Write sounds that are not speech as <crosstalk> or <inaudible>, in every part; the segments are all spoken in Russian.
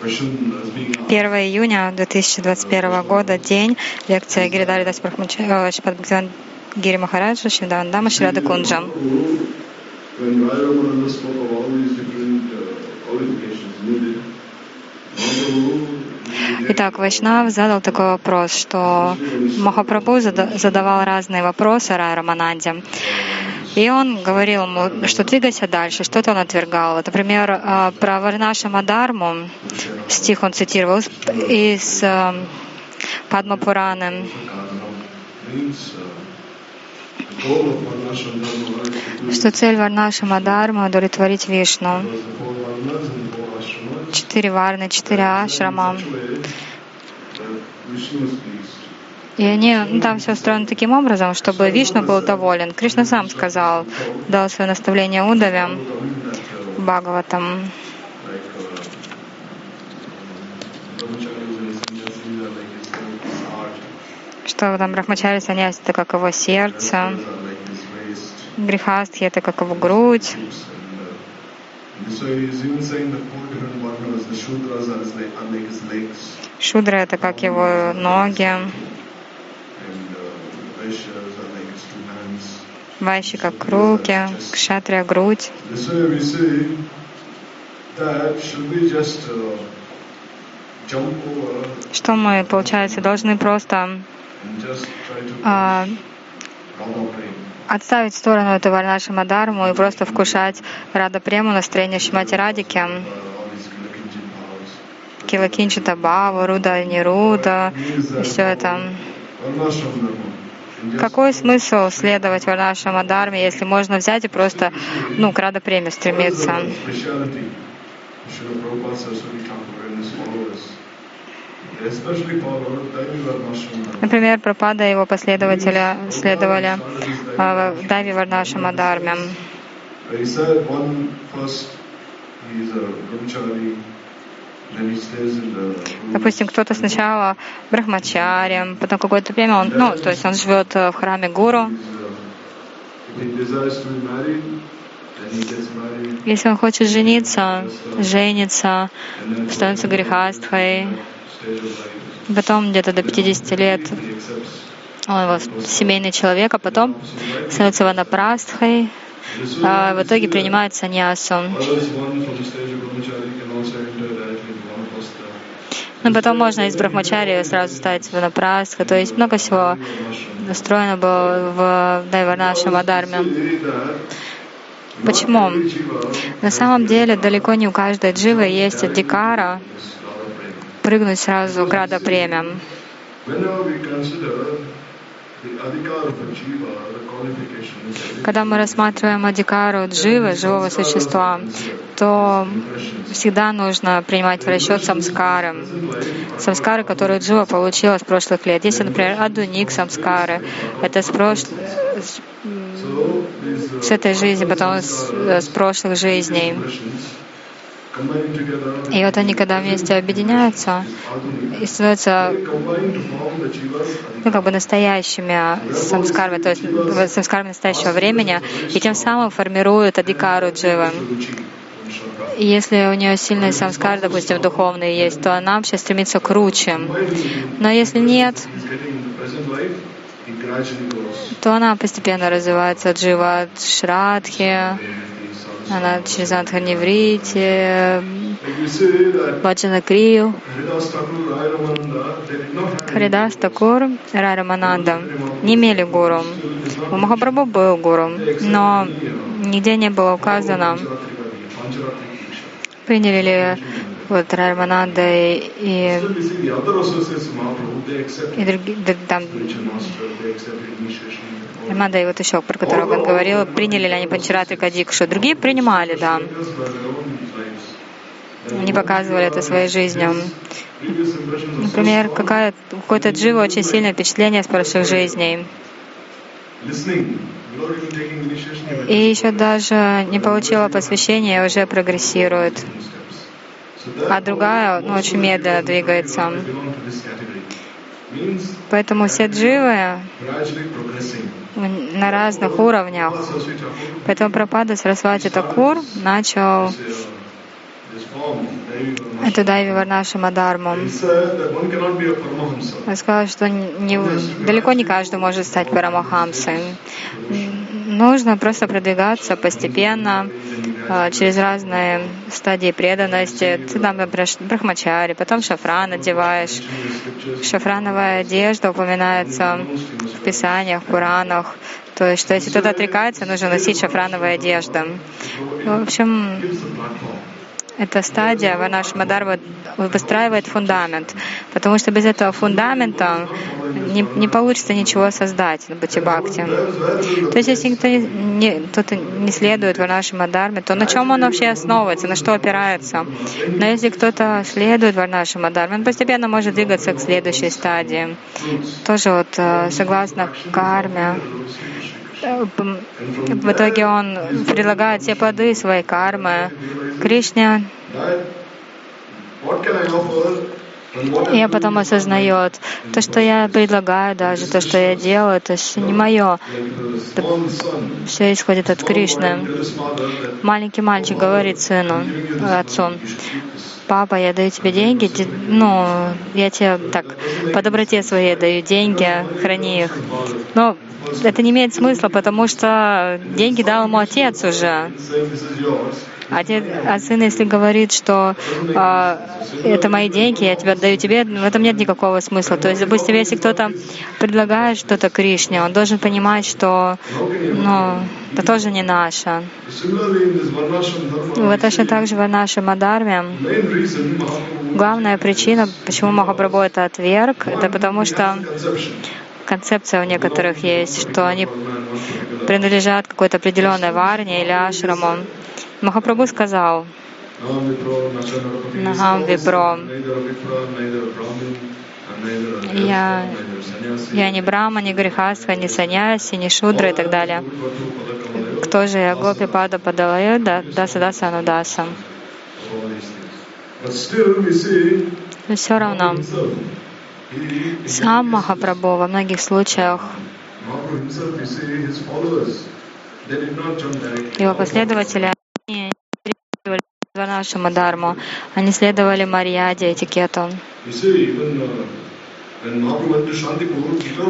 1 июня 2021 года, день, лекция Гиридари Дас Шпад Гири Махараджа, Шивдавандама, Шрада Кунджа. Итак, Вайшнав задал такой вопрос, что Махапрабху задавал разные вопросы Рай Рамананде. И он говорил ему, что двигайся дальше, что-то он отвергал. Например, а, про Варнаша Мадарму, стих он цитировал из а, Падма Пураны. Что цель Варнаша Мадарма — удовлетворить Вишну четыре варны, четыре ашрама. И они, ну, там все устроено таким образом, чтобы Вишну был доволен. Кришна сам сказал, дал свое наставление Удаве, Бхагаватам. Что там Брахмачари саньяси это как его сердце, Грихастхи это как его грудь, Шудра — это как его ноги. Вайши как руки, кшатрия — грудь. Что мы, получается, должны просто а, отставить в сторону эту Варнаша Мадарму и просто вкушать Рада Прему, настроение Шимати Радики, Килакинчита Бава, Руда Нируда, и все это. Какой смысл следовать Варнаша Мадарме, если можно взять и просто ну, к Рада Преме стремиться? Например, Пропада и его последователи следовали э, Дави Варнаша Мадарме. Допустим, кто-то сначала брахмачарем, потом какое-то время он, ну, то есть он живет в храме гуру. Если он хочет жениться, женится, становится грехастхой, Потом где-то до 50 лет он вот, семейный человек, а потом становится ванапрастхой, а в итоге принимает саньясу. Но потом можно из брахмачари сразу стать ванапрастхой, то есть много всего настроено было в Дайварнаша Мадарме. Почему? На самом деле далеко не у каждой дживы есть адикара, прыгнуть сразу града премия. Когда мы рассматриваем адикару дживы, живого существа, то всегда нужно принимать в расчет самскары. Самскары, которые джива получила с прошлых лет. Если, например, адуник самскары, это с, прош... с этой жизни, потом с, с прошлых жизней. И вот они, когда вместе объединяются и становятся ну, как бы настоящими самскарами, то есть самскарами настоящего времени, и тем самым формируют адикару дживы. И если у нее сильный самскар, допустим, духовный есть, то она вообще стремится к руче. Но если нет, то она постепенно развивается джива от шрадхи, она через Антханеврити, Баджана Крию, Харидас Такур, Рарамананда не имели гуру. У Махапрабху был гуру, но нигде не было указано, приняли ли вот Рарамананда и, и, и другие, там, Мада и вот еще, про которого он говорил, приняли ли они Панчаратрика Дикшу. Другие принимали, да. Они показывали это своей жизнью. Например, какая, какое-то джива очень сильное впечатление с прошлых жизней. И еще даже не получила посвящения и уже прогрессирует. А другая ну, очень медленно двигается. Поэтому все дживы на разных уровнях. Поэтому Пропада Сарасвати Такур начал эту Дайви Варнашима Дарму. Он сказал, что не, далеко не каждый может стать Парамахамсой. Нужно просто продвигаться постепенно, а, через разные стадии преданности. Ты там браш- брахмачари, потом шафран одеваешь. Шафрановая одежда упоминается в Писаниях, в Пуранах. То есть, что если кто-то отрекается, нужно носить шафрановые одежды. В общем, эта стадия Ванаш Мадарва выстраивает фундамент, потому что без этого фундамента не, не получится ничего создать на Бхакти. То есть если кто не, кто-то не следует Варнаши Мадарме, то на чем он вообще основывается, на что опирается? Но если кто-то следует Варнаши Мадарме, он постепенно может двигаться к следующей стадии. Тоже вот э, согласно карме, э, в итоге он предлагает все плоды своей кармы Кришне, И потом осознает, то, что я предлагаю даже, то, что я делаю, это все не мое, son, все исходит от Кришны. Маленький мальчик говорит сыну, отцу, папа, я даю тебе деньги, де- ну, я тебе так, по доброте своей даю деньги, храни их. Но это не имеет смысла, потому что деньги дал ему отец уже. Отец, а сын, если говорит, что а, это мои деньги, я тебя отдаю тебе, в этом нет никакого смысла. То есть, допустим, если кто-то предлагает что-то Кришне, он должен понимать, что ну, это тоже не наше. Вот точно так же в reason Mahaprabhu главная причина, почему Махапрабху это отверг, это потому что концепция у некоторых есть, что они принадлежат какой-то определенной варне или ашраму. Махапрабху сказал, neither a Я, я не брама, не грехастха, не саньяси, не шудра и так далее. Кто же я, Гопи Пада Падалая, да, Даса Даса Анудаса. all these things. But still we see Но все равно, сам Махапрабху во многих случаях, его последователи, не следовали нашему дарму, они следовали Марьяде, этикету.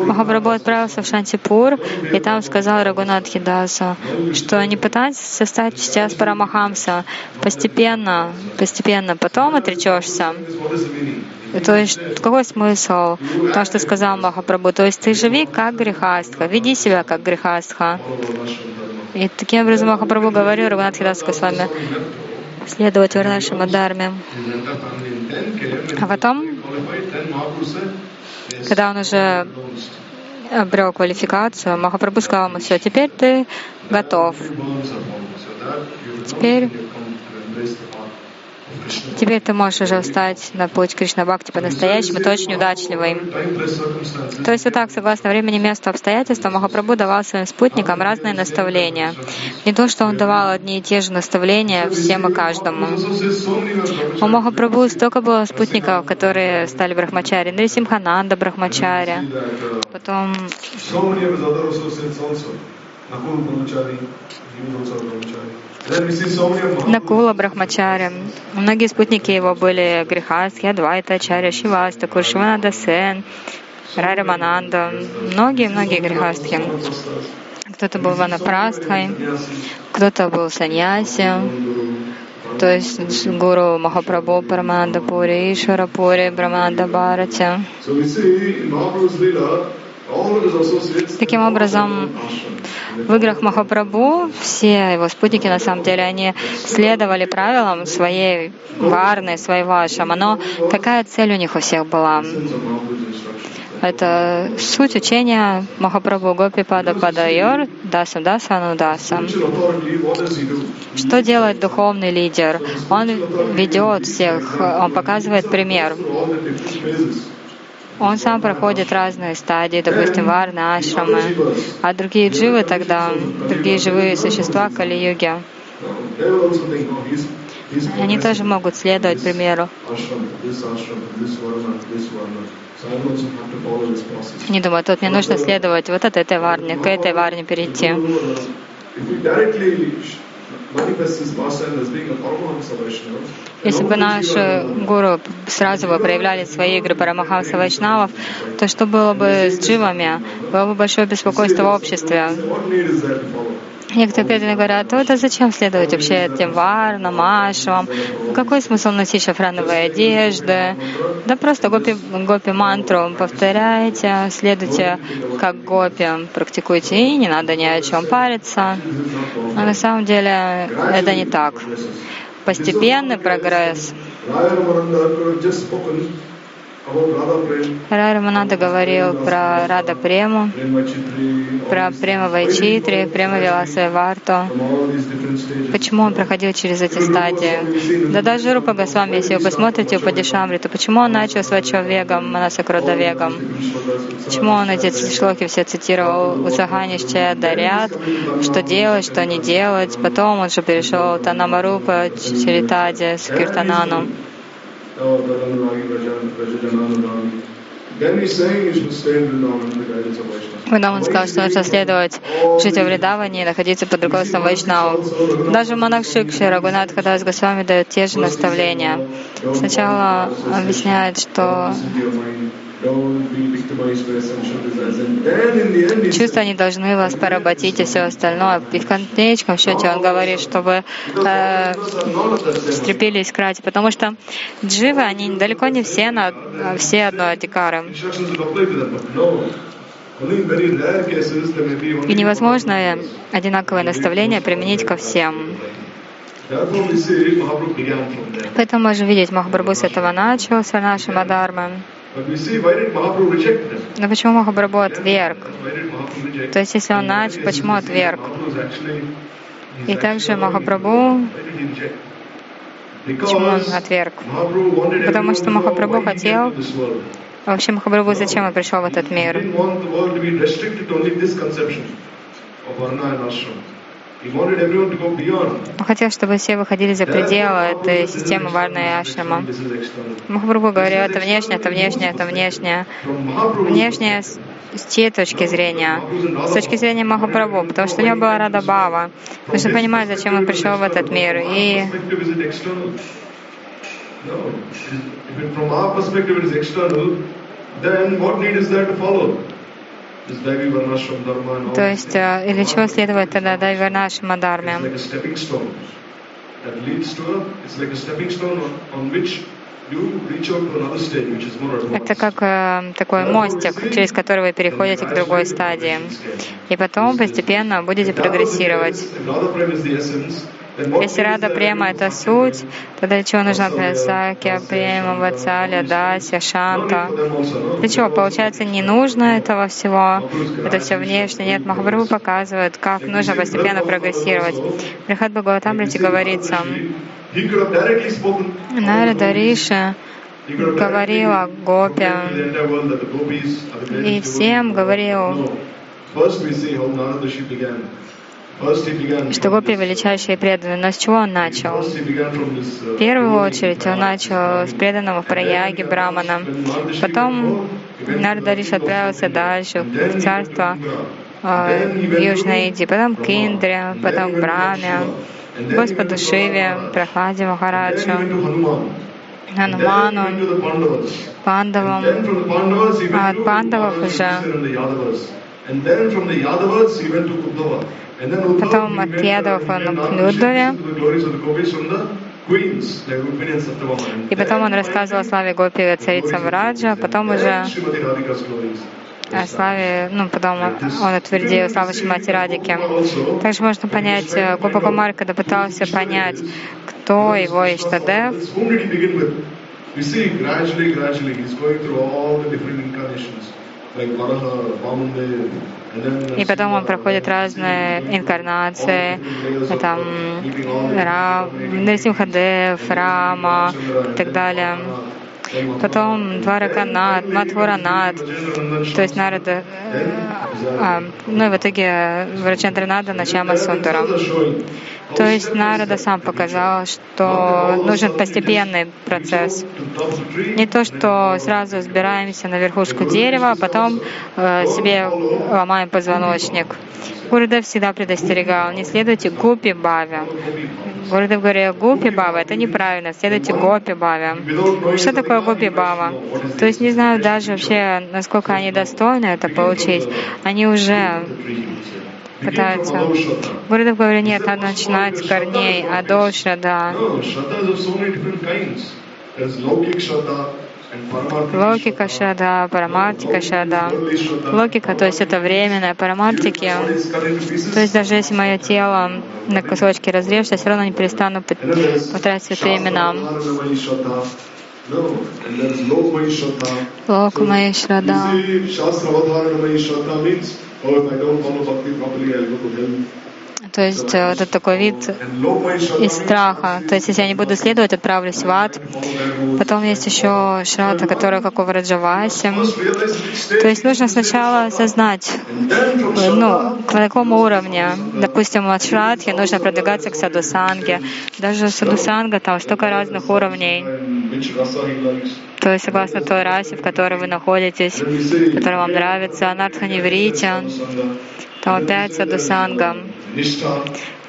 Махапрабху отправился в Шантипур, и там сказал Рагунатхи Даса, что не пытайся стать сейчас Парамахамса, постепенно, постепенно, потом отречешься. То есть какой смысл? То, что сказал Махапрабху. То есть ты живи как грехастха, веди себя как грехастха. И таким образом Махапрабху говорил Рагунатхи с вами следовать Варнашима Дарме. His entire family then came А потом, когда он уже обрел квалификацию, Махапрабху сказал ему, все, теперь ты готов. Теперь- Теперь ты можешь уже встать на путь Кришна Бхакти по-настоящему, ты очень удачливый. То есть вот так, согласно времени, месту, обстоятельствам, Махапрабху давал своим спутникам разные наставления. Не то, что он давал одни и те же наставления всем и каждому. У Махапрабху столько было спутников, которые стали брахмачари. Нрисимхананда брахмачари. that uh, Потом Накула брахмачари. Многие спутники его были Грихастхи, Адвайта, Ачарья, Шиваста, Куршиванада Сен, Раримананда. Многие-многие Грихастхи. Кто-то был Ванапрастхой, кто-то был саньяси, то есть гуру Махапрабху Параманда Пури, Ишвара Пури, Браманда Бхарати. Таким образом, в играх Махапрабху все его спутники, на самом деле, они следовали правилам своей варны, своего ашама. Но какая цель у них у всех была? Это суть учения Махапрабху Гопи Пада Падайор Даса Даса Анудаса. Что делает духовный лидер? Он ведет всех, он показывает пример. All the different phases. Он сам проходит разные стадии, допустим, варны, ашрамы. А другие дживы тогда, другие живые существа Кали-юги, они тоже могут следовать примеру. Они думают, вот мне нужно следовать вот от этой варне, к этой варне перейти. Если бы наши гуру сразу бы проявляли свои игры Парамахамса Вайшнавов, то что было бы с дживами? Было бы большое беспокойство в обществе. Некоторые преданные говорят, «О, да зачем следовать вообще этим варнам, ашвам? Какой смысл носить шафрановые одежды? Да просто гопи, гопи мантру повторяйте, следуйте как гопи, практикуйте, и не надо ни о чем париться. Но на самом деле это не так. Постепенный прогресс. Рай Рамананда говорил про Рада Прему, про Према Вайчитри, Према Виласа Варту. Почему он проходил через эти стадии? Да даже Рупа Госвами, если вы посмотрите у Падишамри, то почему он начал с Вачавегом, Манасакрудавегом? Почему он эти шлоки все цитировал? Уцаханишча дарят, что делать, что не делать. Потом он же перешел Танамарупа, Чаритади, с Когда он сказал, что нужно следовать, жить во Вриндаване и находиться под руководством Вайшнау. Даже монах Шикши Рагунат Хадас Госвами дает те же наставления. Сначала объясняет, что Чувства не должны вас поработить и все остальное. И в конечном счете он говорит, чтобы э, стерпели искрать, потому что дживы, они далеко не все, на, все одной адикары. И невозможно одинаковое наставление применить ко всем. Поэтому можем видеть, Махапрабху с этого начал, с нашей Мадхармы. Но почему Махапрабху отверг? То есть, если он начал, почему отверг? И также Махапрабху, почему он отверг? Потому что Махапрабху хотел-. Вообще Махапрабху зачем он пришел в этот мир? Он хотел, чтобы все выходили за пределы этой системы Варны и Ашрама. Махапрабху говорил, это внешнее, это внешнее, это внешнее. Внешнее с с чьей точки зрения? С точки зрения Махапрабху, потому что у него была Рада Бава. Нужно понимать, зачем он пришел в этот мир. И then what need is there to follow? То есть, э, или чего следует тогда is more advanced. Это как э, такой мостик, через который вы переходите к другой стадии. И потом постепенно будете прогрессировать. Если Рада Према — это суть, тогда для чего нужна Пресакя, Према, Вацаля, Дася, Шанта? Для чего? Получается, не нужно этого всего. Это все внешне. Нет, Махапрабху показывает, как нужно постепенно прогрессировать. Брихат Бхагаватамрите говорится. Нарада Риши He could have говорил о directly гопе, и всем говорил, No. First we see how Narada Rishi began. First he began что from гопи преданные. Но с чего он начал? В первую очередь он начал с преданного Праяге Брамана. Потом Нарада Риши отправился дальше, в царство э, в Южной Индии, потом к Индре, потом к Браме, Господу Шиве, Прохладе Махараджу, Хануману, Пандавам. А от Пандавов уже. Потом от Ядов он к Нюрдове. И потом он рассказывал о славе Гопи царицам Раджа, потом уже о славе, ну, потом он утвердил славу Шимати Радики. Также можно понять, э, Гопа Кумар, когда пытался понять, кто его Иштадев, like Varaha, then и потом он проходит разные инкарнации, там, Ра, Нарсимхадев, Рама и так далее. Потом Двараканат, Матхуранат, то есть Нарада, э, ну и в итоге Врачандранада Начама Сундара. То есть Нарада сам показал, что нужен постепенный процесс. Не то, что сразу сбираемся на верхушку дерева, а потом э, себе ломаем позвоночник. Гурдев всегда предостерегал, не следуйте гупи баве. Гурдев говорил, гупи бава, это неправильно, следуйте гопи баве. Что такое гупи бава? То есть не знаю даже вообще, насколько они достойны это получить. Они уже пытаются. Гурдев говорит, нет, надо начинать с корней, адол шрада. Логика шрада, парамартика шрада. Логика, то есть это временное, парамартики. То есть даже если мое тело на кусочки разрежется, я все равно не перестану повторять святые имена. Лок oh, if I don't follow bhakti properly, I'll go to hell. То есть э, это такой вид из страха. То есть если я не буду следовать, отправлюсь в ад. Потом есть еще шрата, которая как у Враджаваси. То есть нужно сначала осознать, ну, к какому уровню. Допустим, от шратхи нужно продвигаться к садусанге. Даже садусанга там столько разных уровней. То есть согласно той расе, в которой вы находитесь, которая вам нравится, анартханиврите, то опять садусанга.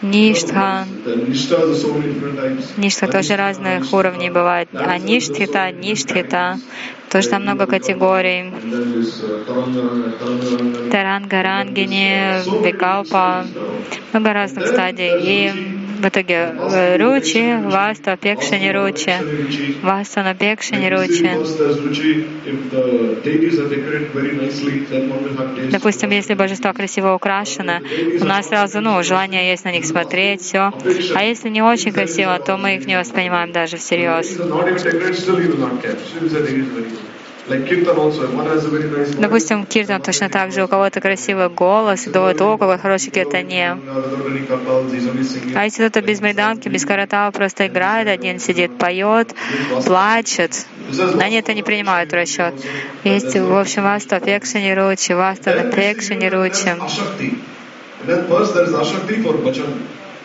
Ништха. Ништха тоже разных уровней бывает. А ништхита, ништхита. Тоже там много категорий. Таранга, рангини, викалпа. Много разных стадий. И в итоге э, ручи, васта, пекшани ручи, васта на пекшани ручи. Допустим, если божество красиво украшено, у нас сразу ну, желание есть на них смотреть, все. А если не очень красиво, то мы их не воспринимаем даже всерьез. Допустим, киртан точно так же. У кого-то красивый голос, у кого-то о, какой хороший киртане. А если кто-то без майданки, без каратава просто играет, один сидит, поет, плачет, они это не принимают в расчет. Есть, в общем, васта апекшани ручи, васта напекшани ручи.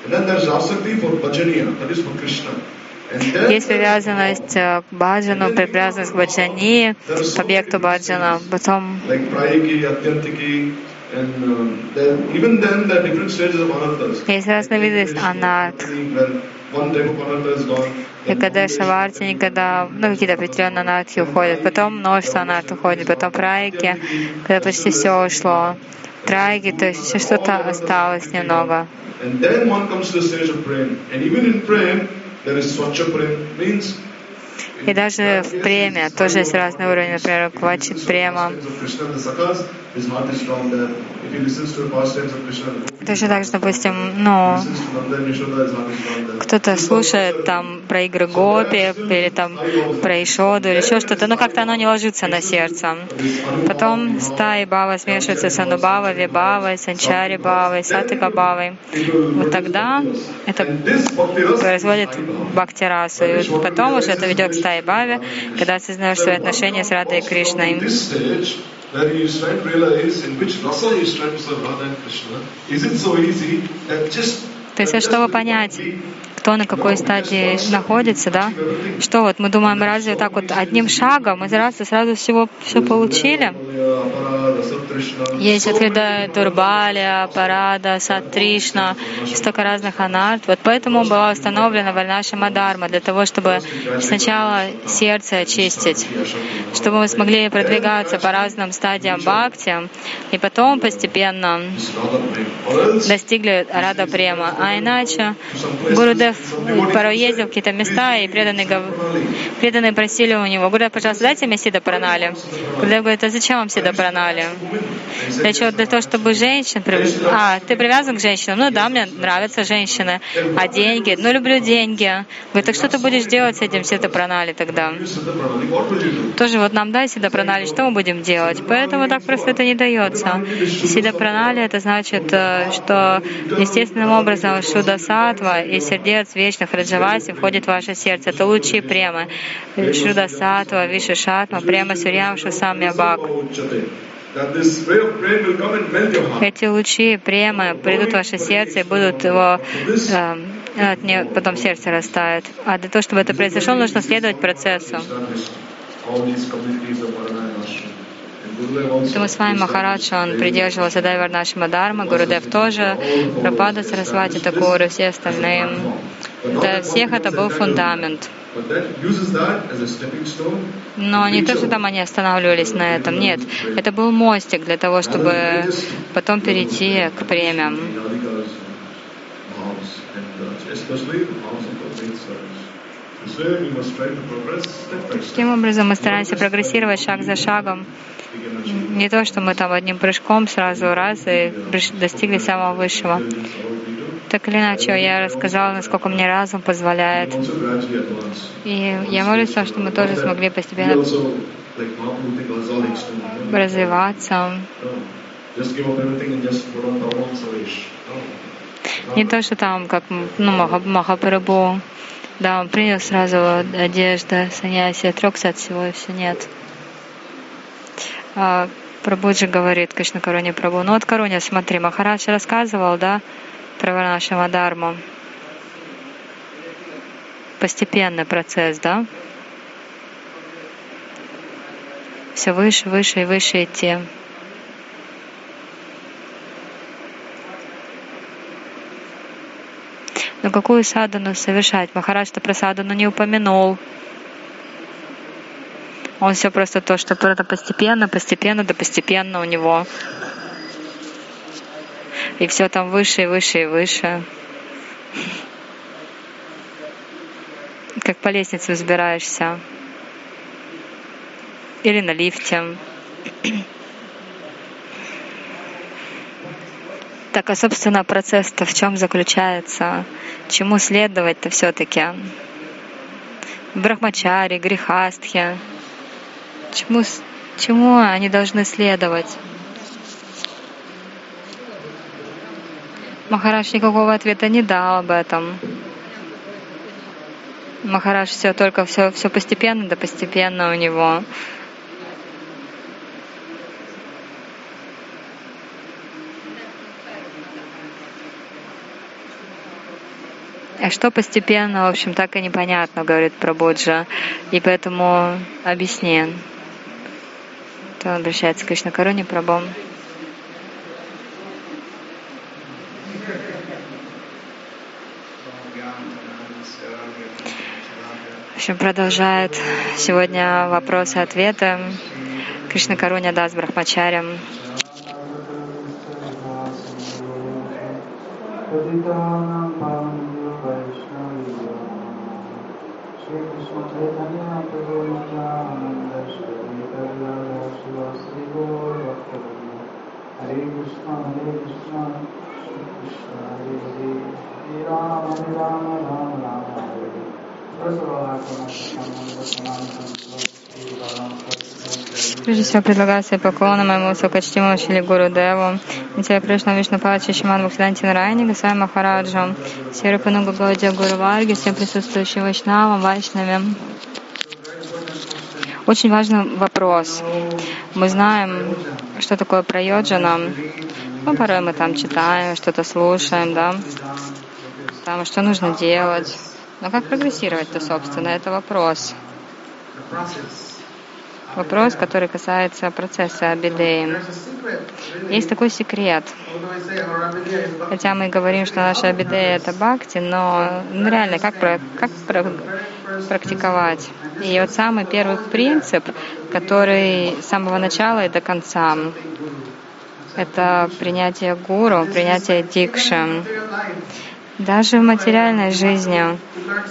And then there's asakti for bhajaniya, that is for Krishna. Есть привязанность к баджану, привязанность к баджани, к объекту баджана. Потом есть разные виды анарт. И когда шаварти, никогда, ну, какие-то определенные анархи уходят, потом множество анарт уходит, потом прайки, когда почти все ушло. Трайги, то есть еще что-то осталось немного. And then one comes to the stage of praying. And even in praying, there is Swachha Prem, means и даже в преме тоже есть разные уровни, например, квачит према. Точно так же, допустим, ну, кто-то слушает там про игры Гопи или там про Ишоду или еще что-то, но как-то оно не ложится на сердце. Потом стаи Бава смешиваются с Анубава, Вибавой, Санчари Бавой, Сатика Бавой. Вот тогда это производит бхактирасу. И потом уже это ведет к стае Баве, когда осознаешь свои отношения с Радой и Кришной. where he is trying to realize in which rasa is trying to serve Radha and Krishna, is it so easy that just То есть, чтобы понять, кто на какой стадии находится, да, что вот мы думаем, разве так вот одним шагом мы сразу, сразу всего все получили? Есть Адхрида Турбаля, Парада, Сатришна, столько разных анарт. Вот поэтому была установлена Вальнаша Мадарма, для того, чтобы сначала сердце очистить, чтобы мы смогли продвигаться по разным стадиям бхакти, и потом постепенно достигли Рада Према. А иначе Гурудев порой ездил в какие-то места, и преданные, преданные просили у него, Гурудев, пожалуйста, дайте мне Сида Пранали. Гурудев говорит, а зачем вам Сида Пранали? Для чего? Для того, чтобы женщин... А, ты привязан к женщинам? Ну да, мне нравятся женщины. А деньги? Ну, люблю деньги. Говорит, так что ты будешь делать с этим Сида Пранали тогда? Тоже вот нам дай Сида Пранали, что мы будем делать? Поэтому так просто это не дается. Сида Пранали — это значит, э, что естественным образом Шуда Сатва и сердец вечных Раджаваси входит в ваше сердце. Это лучшие премы. Шуда Сатва, Шатма, према Сурьям Шусамья Бак. Эти лучи премы придут в ваше сердце и будут его э, потом сердце растает. А для того, чтобы это произошло, нужно следовать процессу. Поэтому с вами Махарадж, он придерживался Дайварнашима Дharma, Гурудев тоже, Прабхада Сарасвати Такуры, все остальные. Для всех это был фундамент. Но не то, что там они останавливались на этом, нет. Это был мостик для того, чтобы потом перейти к премиям. Таким образом, мы стараемся прогрессировать шаг за шагом. Не то, что мы там одним прыжком сразу раз и достигли самого высшего. Так или иначе, я рассказала, насколько мне разум позволяет. И я молюсь, что мы тоже смогли постепенно развиваться. Не то, что там, как ну, Махапрабху, да, он принял сразу одежда, саньяси, отрекся от всего, и все нет. А, Прабуджи говорит Кришна Каруне Прабу. Ну вот Каруня, смотри, Махарадж рассказывал, да, про Варнашама Дharmu. Постепенный процесс, да? Все выше, выше и выше идти. Но какую садану совершать? Махарадж-то про садану не упомянул. Он все просто то, что это постепенно, постепенно, да постепенно у него. И все там выше и выше и выше. Как по лестнице взбираешься. Или на лифте. Так, а собственно процесс-то в чем заключается? Чему следовать-то все-таки? Брахмачари, грехастхи. Чему, чему они должны следовать? Махарадж никакого ответа не дал об этом. Махарадж все только все, все постепенно, да постепенно у него. Что постепенно, в общем, так и непонятно, говорит Прабоджа. И поэтому объясни. То он обращается к Кришна Каруне Прабху. В общем, продолжает сегодня вопросы-ответы Кришна Каруня Дас Брахмачарям. Прежде всего предлагаю свои поклоны моему высокочтимому Шили Гуру Деву, Нитя Кришна Вишну Пачи Шиман Бхактиданти Нарайни, Гасвами Махараджу, Сирапану Гагаудия Гуру Варги, всем присутствующим Вайшнавам, Вайшнавим. Очень важный вопрос. Мы знаем, что такое прайоджана. Ну, порой мы там читаем, что-то слушаем, да, там, что нужно делать. Но как прогрессировать-то, собственно, это вопрос. Вопрос, который касается процесса Абидеи. Есть такой секрет. Хотя мы говорим, что наша Абидея — это бхакти, но ну, реально, как, как практиковать? И вот самый первый принцип, который с самого начала и до конца, это принятие гуру, принятие дикши. Даже в материальной жизни,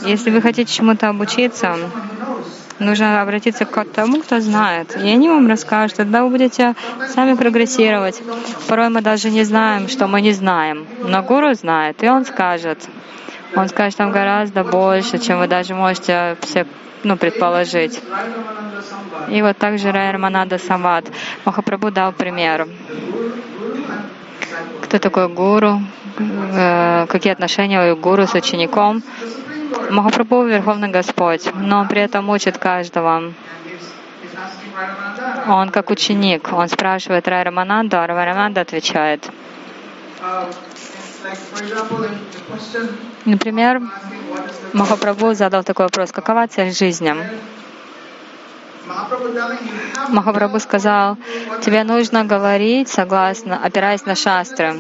если вы хотите чему-то обучиться, нужно обратиться к тому, кто знает. И они вам расскажут, тогда вы будете сами прогрессировать. Порой мы даже не знаем, что мы не знаем. Но гуру знает, и он скажет. Он скажет там гораздо больше, чем вы даже можете все ну, предположить. И вот также Рай Самвад. Махапрабху дал пример. Кто такой гуру? Э, какие отношения у гуру с учеником? Махапрабху — Верховный Господь, но он при этом учит каждого. Он как ученик, он спрашивает Рай Рамананду, а Рай Рамананда отвечает. Например, Махапрабху задал такой вопрос, какова цель жизни? Махапрабху сказал, тебе нужно говорить согласно, опираясь на шастры.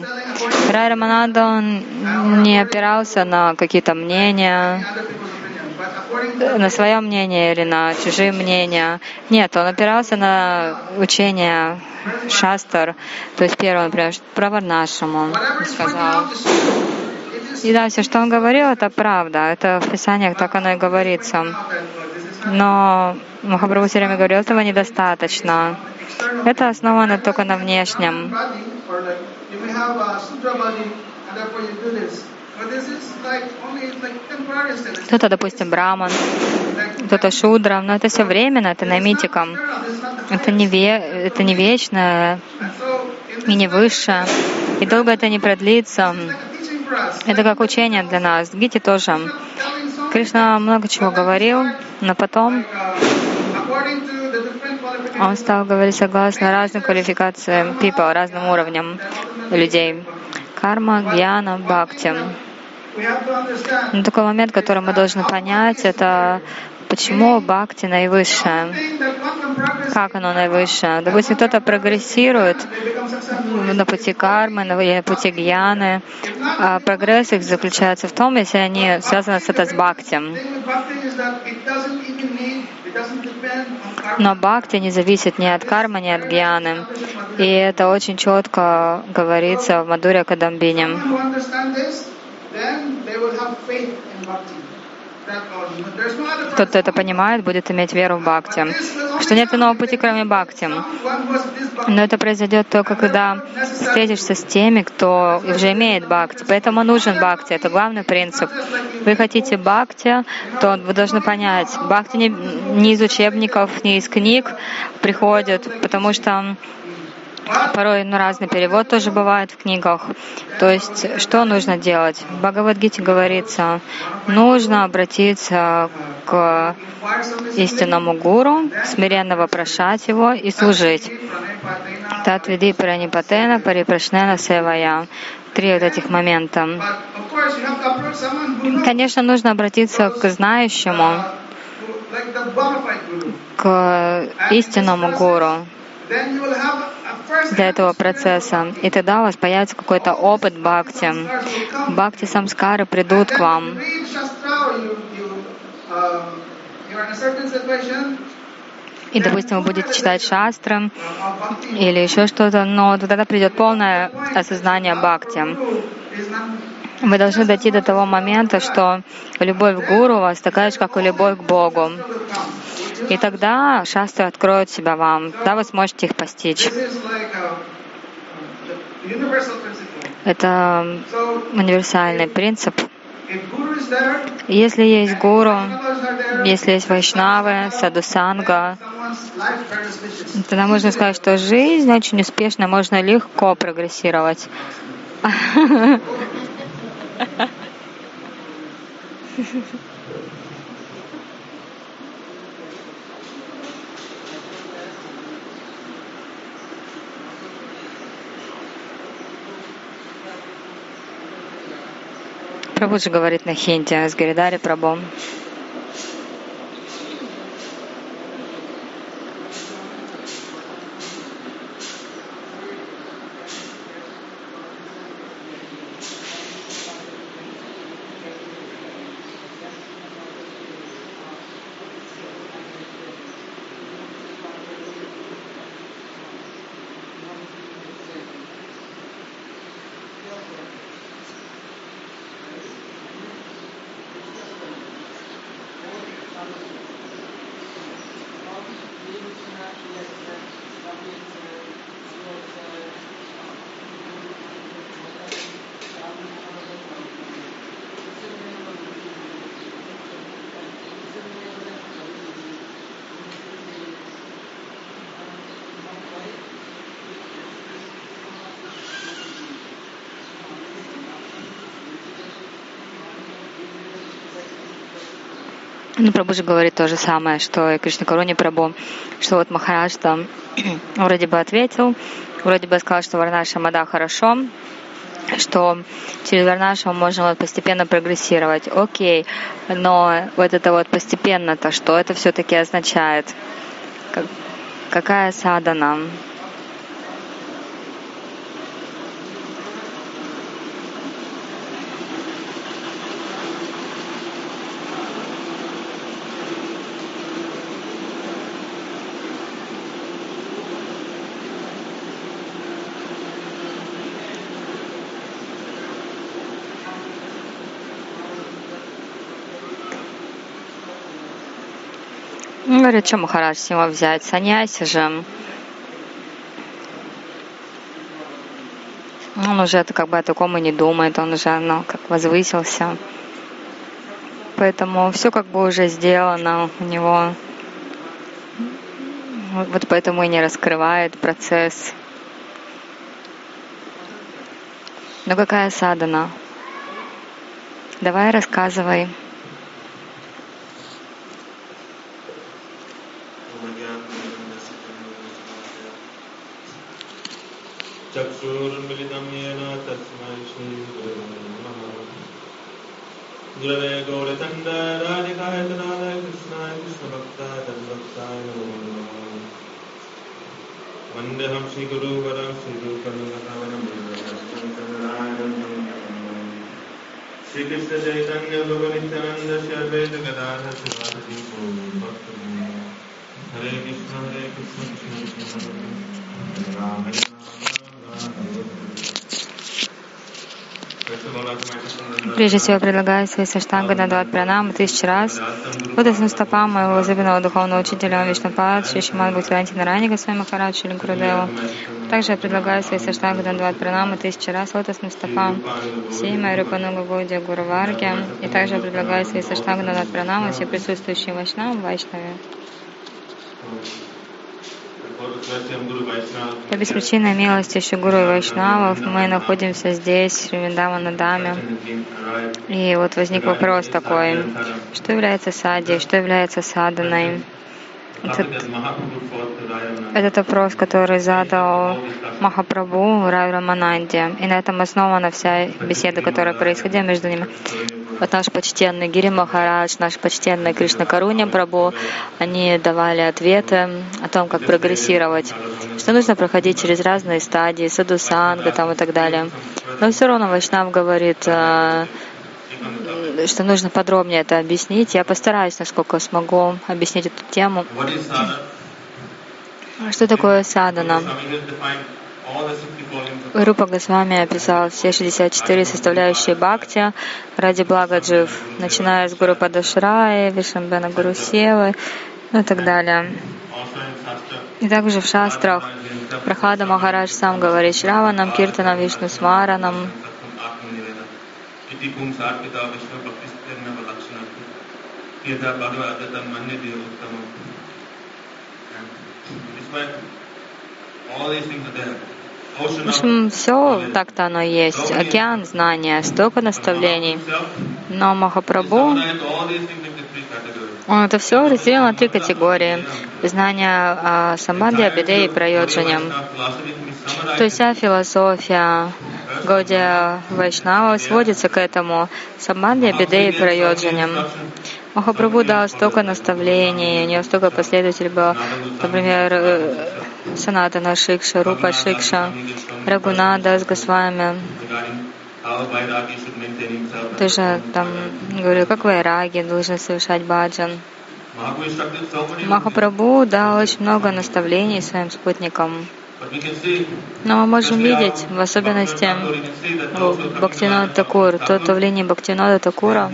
Рай Рамананда, он не опирался на какие-то мнения, на свое мнение или на чужие мнения. Нет, он опирался на учение шастр, то есть первое, например, про Варнашему сказал. И да, все, что он говорил, это правда. Это в Писаниях так оно и говорится. Но Махапрабху все время говорил, этого недостаточно. Это основано только на внешнем. Кто-то, допустим, браман, кто-то шудра, но это все временно, это намитиком. Это не, ве, это не вечно и не выше. И долго это не продлится. Это как учение для нас. Гити тоже. Кришна много чего говорил, но потом он стал говорить согласно разным квалификациям people, разным уровням людей. Карма, гьяна, бхакти. Но такой момент, который мы должны понять, это почему бхакти наивысшее, как оно наивысшее. Допустим, кто-то прогрессирует на пути кармы, на пути гьяны, а прогресс их заключается в том, если они связаны с это с бхакти. Но бхакти не зависит ни от кармы, ни от гьяны. И это очень четко говорится в Мадуре Кадамбине. Тот, кто это понимает, будет иметь веру в Бхакти. Что нет иного пути, кроме Бхакти. Но это произойдет только, когда встретишься с теми, кто уже имеет Бхакти. Поэтому нужен Бхакти. Это главный принцип. Вы хотите Бхакти, то вы должны понять, Бхакти не, не из учебников, не из книг приходит, потому что Порой ну, разный перевод тоже бывает в книгах. То есть, что нужно делать? В Бхагавадгите говорится, нужно обратиться к истинному гуру, смиренно вопрошать его и служить. Татвиди пранипатена парипрашнена севая. Три вот этих момента. Конечно, нужно обратиться к знающему, к истинному гуру для этого процесса. И тогда у вас появится какой-то опыт бхакти. Бхакти самскары придут к вам. И, допустим, вы будете читать шастры или еще что-то, но тогда придет полное осознание бхакти. Вы должны дойти до того момента, что любовь к гуру у вас такая же, как и любовь к Богу. И тогда шастры откроют себя вам, тогда вы сможете их постичь. Это универсальный принцип. Если есть гуру, если есть вайшнавы, садусанга, тогда можно сказать, что жизнь очень успешно, можно легко прогрессировать. <laughs> <laughs> Прабху говорит на хинте с Гиридари Прабху. Ну, Прабу же говорит то же самое, что и Кришна Каруни Прабу, что вот Махарадж там <clears throat> вроде бы ответил, вроде бы сказал, что Варнаша Мада хорошо, что через Варнашу можем вот постепенно прогрессировать. Окей, но вот это вот постепенно-то, что это все-таки означает? Какая садана? Говорит, что Махарадж с него взять? Саньяси же. Он уже это как бы о таком и не думает, он уже ну, как возвысился. Поэтому все как бы уже сделано у него. Вот поэтому и не раскрывает процесс. Но какая садана? Давай рассказывай. चक्षुरुन्मिलितं येन तस्मै श्रीगुरवे नमः। गुरवे गौरचण्डराधिकाय तदालय कृष्णाय कृष्णभक्ताय तद्भक्ताय नमो नमः। श्रीकृष्ण चैतन्य भगवनित्यानन्द हरे कृष्ण हरे कृष्ण कृष्ण कृष्ण राम। Прежде всего, предлагаю свои саштанга Дадват Пранам тысячу раз. Лотосным стопам моего возлюбленного духовного учителя Вишнупад, Шишиман Бхактиванти Нарани Госвами Махарадж или Гурудеву. Также я предлагаю свои саштанга Дадват Пранам тысячу раз лотосным стопам всей моей Рупануга Гуди Гуру Варги. И также я предлагаю свои саштанга Дадват Пранам все присутствующие Вайшнавам Вайшнаве. По беспричинной милости Шигуру и Вайшнавов мы находимся здесь, в Шриминдаванадаме. И вот возник вопрос такой, что является сади, что является саданой? Этот, этот вопрос, который задал Махапрабху Рай Рамананде. И на этом основана вся беседа, которая происходила между ними. Вот наш почтенный Гири Махарадж, наш почтенный Кришна Каруня Прабу, они давали ответы о том, как прогрессировать, что нужно проходить через разные стадии, садусанга там и так далее. Но все равно Вайшнав говорит, э, что нужно подробнее это объяснить. Я постараюсь, насколько смогу, объяснить эту тему. Что такое садана? Рупа Госвами описал все 64 составляющие бхакти ради блага джив, начиная с Гуру Падашраи, Вишамбена Гуру Севы ну и так далее. И также в шастрах Прохлада Махарадж сам говорит Шраванам, Киртанам, Вишну Смаранам, all these things are there. В общем, все так-то оно есть. Океан знания, столько наставлений. Но Махапрабху, он это все разделил на три категории. Знание о самадхи, абиде и прайоджане. То есть вся философия Гаудия Вайшнава сводится к этому. Самадхи, абиде и прайоджане. Махапрабху дал столько наставлений, у него столько последователей было. Например, э, Санатана Шикша, Рупа Шикша, Рагунада с Госвами. Тоже там говорю, как вайраги должны совершать баджан. Махапрабху дал очень много наставлений своим спутникам. Но мы можем видеть, в особенности Бхактинод Такур, тот в линии Бхактинода Такура,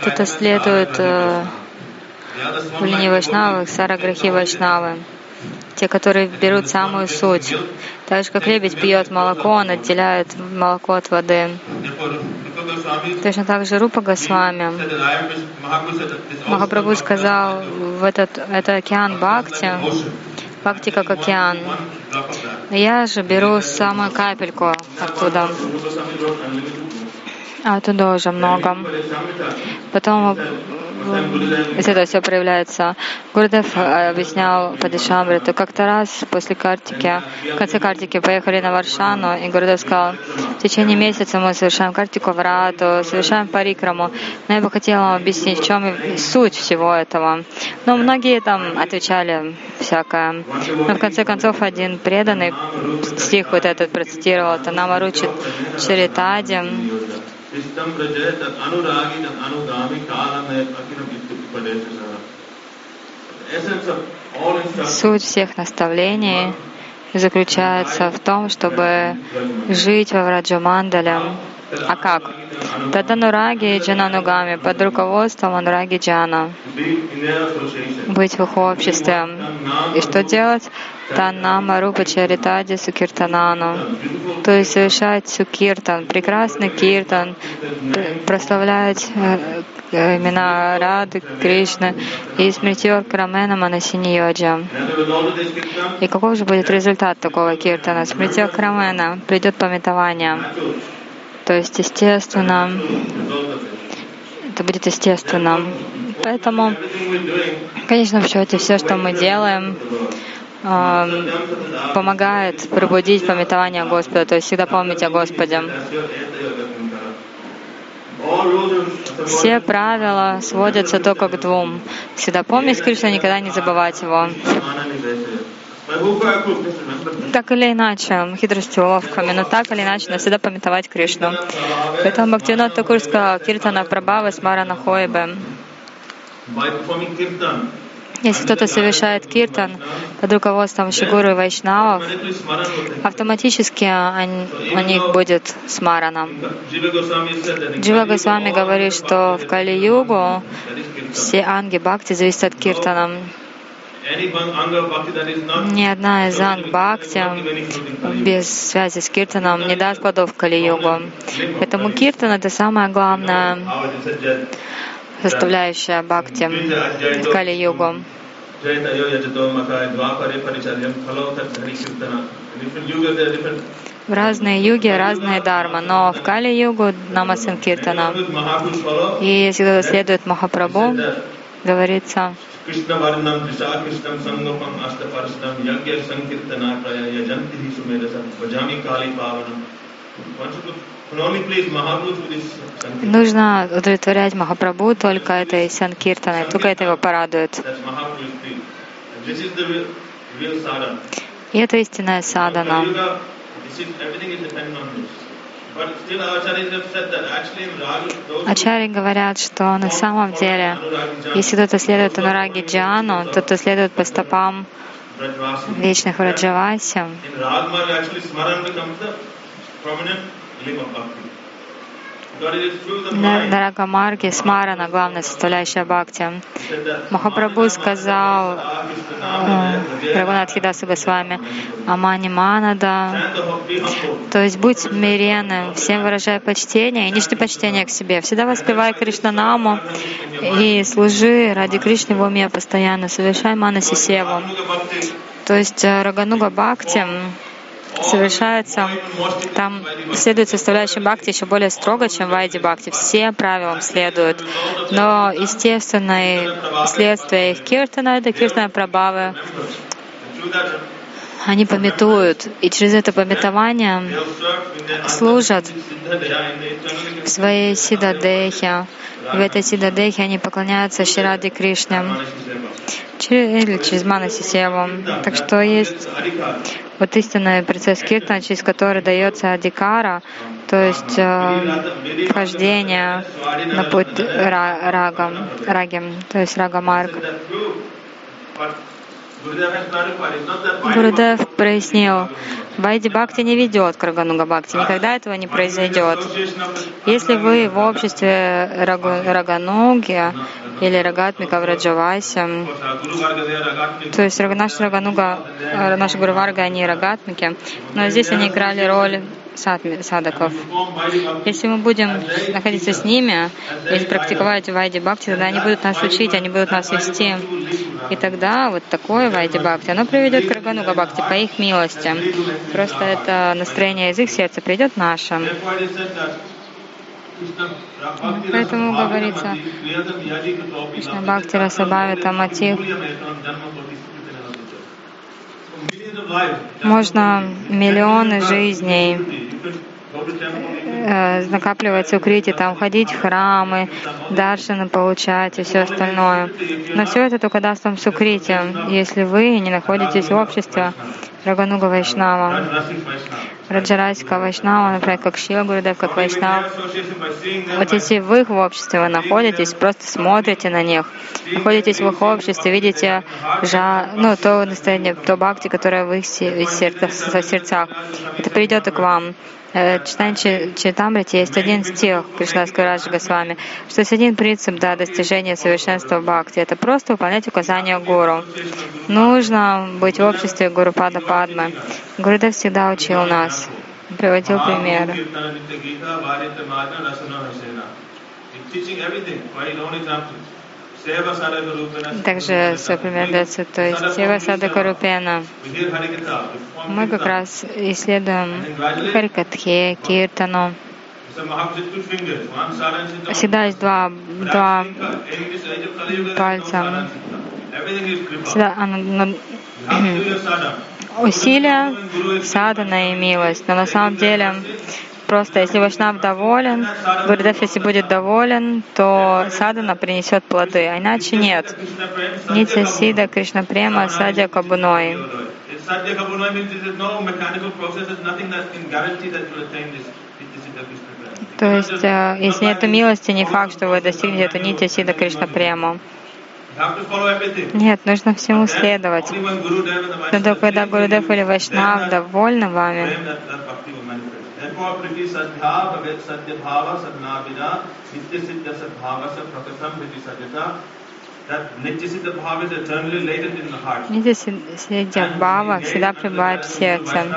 кто-то следует э, в линии Вайшнавы, Сараграхи Вайшнавы, те, которые берут самую суть. Так же, как лебедь пьет молоко, он отделяет молоко от воды. Точно так же Рупа Госвами. Махапрабху сказал, в этот, это океан Бхакти, Бхакти как океан. Я же беру самую капельку оттуда. А оттуда уже много. Потом из этого все проявляется. Гурдев э, объяснял Падишамриту. Как-то раз после Картики, в конце Картики поехали на Варшану, и Гурдев сказал, в течение месяца мы совершаем Картику в Рату, совершаем Парикраму. Но я бы хотела вам объяснить, в чем суть всего этого. Но многие там отвечали всякое. Но в конце концов один преданный стих вот этот процитировал, это Намаручит Чаритади, Tad anuragi tad anugami kalamaya akinam Суть всех наставлений заключается в том, чтобы жить во Враджамандале. А как? Таданураги Джананугами под руководством Анураги Джана. Быть в их обществе. И что делать? Таннама Рупа Чаритади Сукиртанану. То есть совершать сукиртан, прекрасный киртан, прославлять э, э, имена Рады, Кришны и Смритьор Крамена Манасини Йоджа. И каков же будет результат такого киртана? Смритьор Крамена придет пометование. То есть, естественно, это будет естественно. Поэтому, конечно, в счете все, что мы делаем, помогает пробудить пометование Господа, то есть всегда помнить о Господе. Все правила сводятся только к двум. Всегда помнить Кришну, никогда не забывать его. Так или иначе, хитростью, уловками, но так или иначе, навсегда памятовать Кришну. Поэтому Бхактивинод Такур сказал Киртана Прабхава Смарана Хойбе. Если кто-то совершает киртан под руководством Шигуру и Вайшнавов, автоматически у них будет смарана. Джива Госвами говорит, что в Кали-югу все анги бхакти зависят от киртана. Ни одна из анг бхакти без связи с киртаном не даст плодов Кали-югу. Поэтому киртан — это самое главное составляющая бхакти Кали-югу. В разные юги разные дарма, но в Кали-югу Нама Санкиртана. И если следует Махапрабху, говорится, Нужно удовлетворять Махапрабху только этой санкиртаной, только это его порадует. И это истинная садана. Ачари говорят, что на самом деле, если кто-то следует Анураги Джану, тот -то следует по стопам вечных Враджаваси на Марги Смарана, главная составляющая бхакти. Махапрабху сказал Рагунатхидасу Госвами, Амани Манада, то есть будь смиренным, всем выражая почтение и не жди почтения к себе. Всегда воспевай Кришнанаму и служи ради Кришны в уме постоянно, совершай Манаси Севу. То есть э, Рагануга Бхакти совершается, там следует составляющим бхакти еще более строго, чем в Айди Бхакти. Все правилам следуют. Но естественное следствие их киртана — это киртана прабавы. Они пометуют, и через это пометование служат в своей сидадехе. В этой сидадехе они поклоняются Ширади Кришне или через Манаси Севу. Так что есть вот истинный процесс киртана, через который дается адикара, то есть э, вхождение на путь рагам, рагим, то есть рагамарг. Гурудев прояснил, Вайди Бхакти не ведет к Рагануга Бхакти, никогда этого не произойдет. Если вы в обществе Рагануги или Рагатмика в Раджавасе, то есть наш Рагануга, э, наши Гурварга, они Рагатмики, но здесь они играли роль садаков. Если мы будем находиться с ними и практиковать Вайди Бхакти, тогда они будут нас учить, они будут нас вести. И тогда вот такое Вайди Бхакти, оно приведет к Рагануга Бхакти по их милости. Просто это настроение из их сердца придет наше. Поэтому говорится, Кришна Бхакти Расабхавита Матих. Можно миллионы жизней э, накапливать сукрити, там ходить в храмы, даршины получать и все остальное. Но все это только даст вам сукрити, если вы не находитесь в обществе Рагануга Вайшнава. Раджарасика Вайшнава, например, как Шила Гурудев, как Вайшнав. Вот если вы в обществе вы находитесь, просто смотрите на них, находитесь в их обществе, видите жа, ну, то настроение, то бхакти, которое в их сердцах, это придет и к вам. Э, Читание Читамрити есть один стих Кришна Скараджи Госвами, что есть один принцип да, достижения совершенства бхакти. Это просто выполнять указания гуру. Нужно быть в обществе Гуру Пада Падмы. Гурудев всегда учил нас, приводил примеры. Также все пример дается, то есть Сева Садака Рупена. Мы как раз исследуем Харикатхе, Киртану. Всегда есть два, два пальца. Всегда оно, <clears throat> усилия, садана и милость. Но на самом деле Просто если Вашнав доволен, Гурдев, если будет доволен, то садана принесет плоды, а иначе нет. Нитя Сида Кришна Према Садя Кабуной. То есть, э, если нет милости, не факт, что вы достигнете эту нити Сида Кришна Прему. Нет, нужно всему следовать. Но только когда Гурудев или Вайшнав довольны вами, Therefore, Priti Sadhya Bhavet Satya Bhava Sadnabhina Nitya Siddha Sadbhava Prakatam Priti Sadyata Нитья Сиддхя Бхава всегда пребывает в сердце.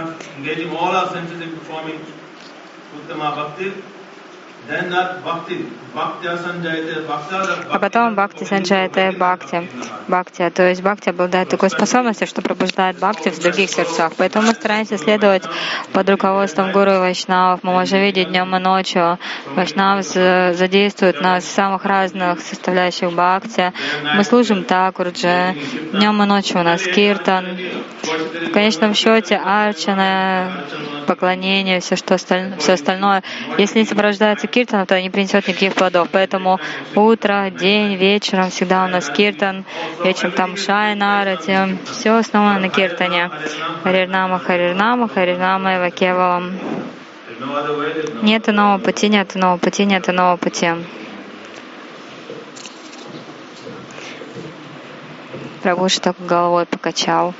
А потом бхакти санджайта бхакти. Бхакти, то есть бхакти обладает такой способностью, что пробуждает бхакти в других сердцах. Поэтому мы стараемся следовать под руководством гуру и вайшнавов. Мы можем видеть днем и ночью. Вайшнав задействует нас в самых разных составляющих бхакти. Мы служим такурджи. Днем и ночью у нас киртан. В конечном счете арчана, поклонение, все, что остальное, все остальное. Если не сопровождается киртаном, то не принесет никаких плодов. Поэтому утро, день, вечером всегда у нас киртан, вечером там шайна, арати, все основано на киртане. Харирнама, Харирнама, Харирнама и Вакевалам. Нет иного пути, нет иного пути, нет иного пути. Прабhu так головой покачал.